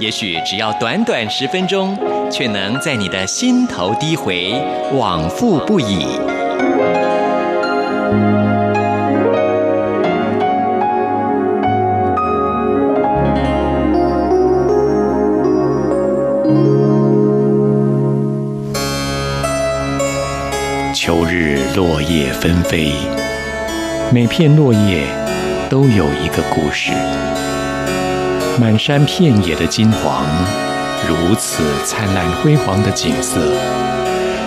也许只要短短十分钟，却能在你的心头低回，往复不已。秋日落叶纷飞，每片落叶都有一个故事。满山遍野的金黄，如此灿烂辉煌的景色，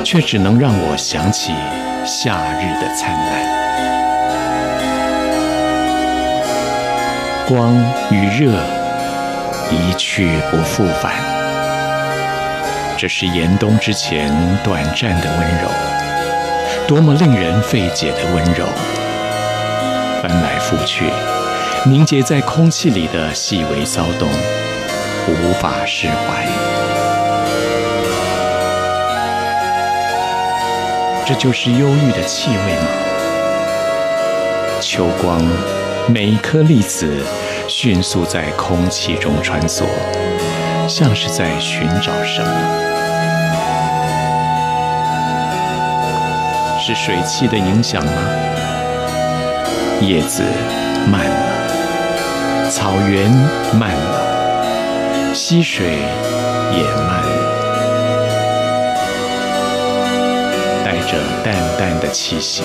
却只能让我想起夏日的灿烂。光与热一去不复返，这是严冬之前短暂的温柔，多么令人费解的温柔，翻来覆去。凝结在空气里的细微骚动，无法释怀。这就是忧郁的气味吗？秋光，每一颗粒子迅速在空气中穿梭，像是在寻找什么？是水汽的影响吗？叶子慢了。草原慢了，溪水也慢了，带着淡淡的气息。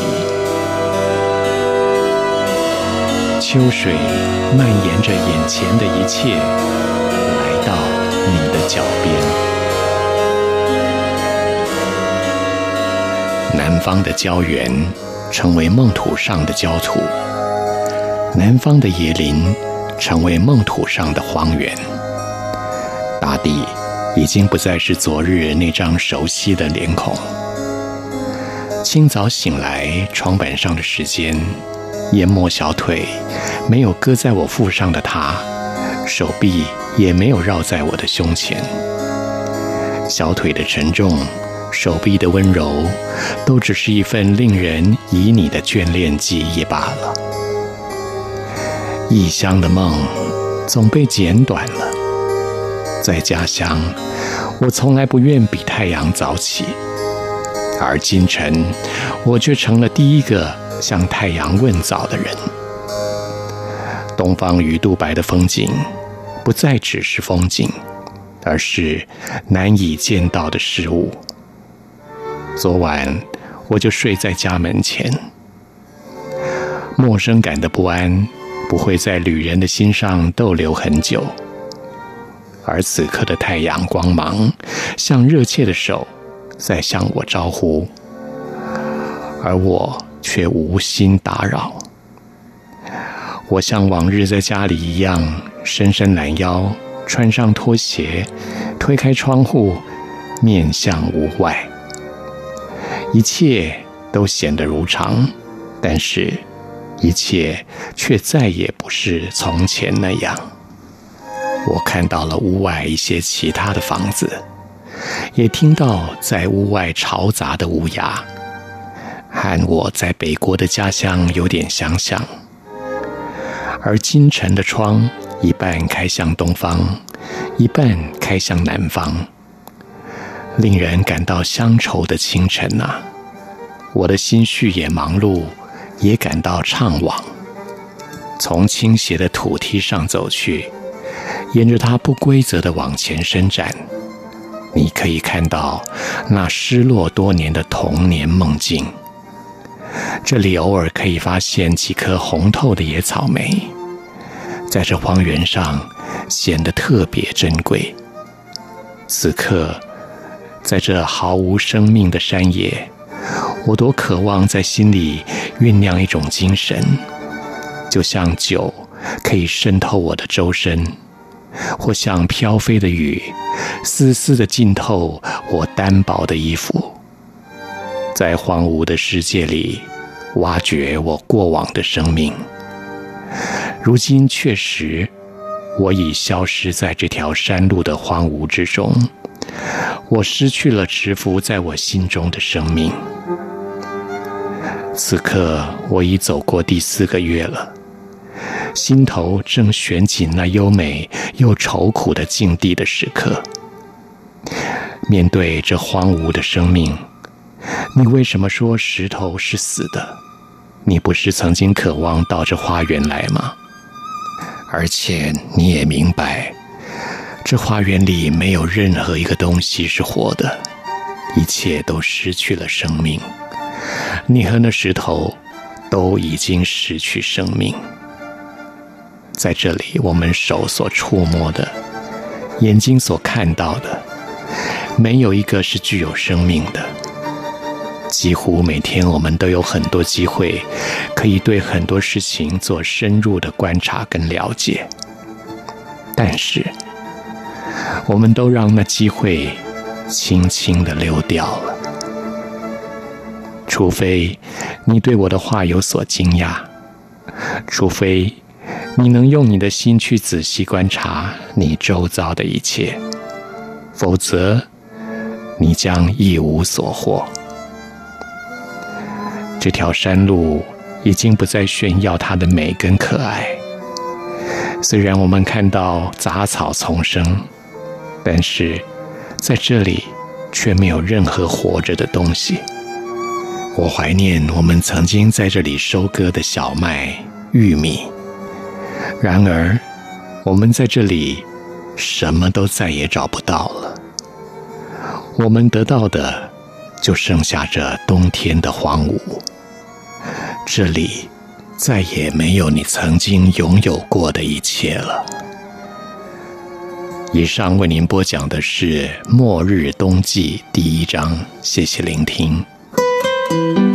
秋水蔓延着眼前的一切，来到你的脚边。南方的郊原成为梦土上的焦土，南方的椰林。成为梦土上的荒原，大地已经不再是昨日那张熟悉的脸孔。清早醒来，床板上的时间淹没小腿，没有搁在我腹上的他，手臂也没有绕在我的胸前。小腿的沉重，手臂的温柔，都只是一份令人旖旎的眷恋记忆罢了。异乡的梦总被剪短了，在家乡，我从来不愿比太阳早起，而今晨，我却成了第一个向太阳问早的人。东方鱼肚白的风景，不再只是风景，而是难以见到的事物。昨晚，我就睡在家门前，陌生感的不安。不会在旅人的心上逗留很久，而此刻的太阳光芒，像热切的手在向我招呼，而我却无心打扰。我像往日在家里一样，伸伸懒腰，穿上拖鞋，推开窗户，面向屋外，一切都显得如常，但是。一切却再也不是从前那样。我看到了屋外一些其他的房子，也听到在屋外嘈杂的乌鸦，和我在北国的家乡有点相像。而今晨的窗一半开向东方，一半开向南方，令人感到乡愁的清晨呐、我的心绪也忙碌。也感到怅惘，从倾斜的土梯上走去，沿着它不规则地往前伸展，你可以看到那失落多年的童年梦境。这里偶尔可以发现几颗红透的野草莓，在这荒原上显得特别珍贵。此刻，在这毫无生命的山野。我多渴望在心里酝酿一种精神，就像酒可以渗透我的周身，或像飘飞的雨，丝丝的浸透我单薄的衣服。在荒芜的世界里挖掘我过往的生命。如今确实，我已消失在这条山路的荒芜之中，我失去了蛰伏在我心中的生命。此刻，我已走过第四个月了，心头正悬紧那优美又愁苦的境地的时刻。面对这荒芜的生命，你为什么说石头是死的？你不是曾经渴望到这花园来吗？而且你也明白，这花园里没有任何一个东西是活的，一切都失去了生命。你和那石头都已经失去生命。在这里，我们手所触摸的，眼睛所看到的，没有一个是具有生命的。几乎每天，我们都有很多机会，可以对很多事情做深入的观察跟了解。但是，我们都让那机会轻轻地溜掉了。除非你对我的话有所惊讶，除非你能用你的心去仔细观察你周遭的一切，否则你将一无所获。这条山路已经不再炫耀它的美跟可爱。虽然我们看到杂草丛生，但是在这里却没有任何活着的东西。我怀念我们曾经在这里收割的小麦、玉米。然而，我们在这里什么都再也找不到了。我们得到的就剩下这冬天的荒芜。这里再也没有你曾经拥有过的一切了。以上为您播讲的是《末日冬季》第一章，谢谢聆听。thank you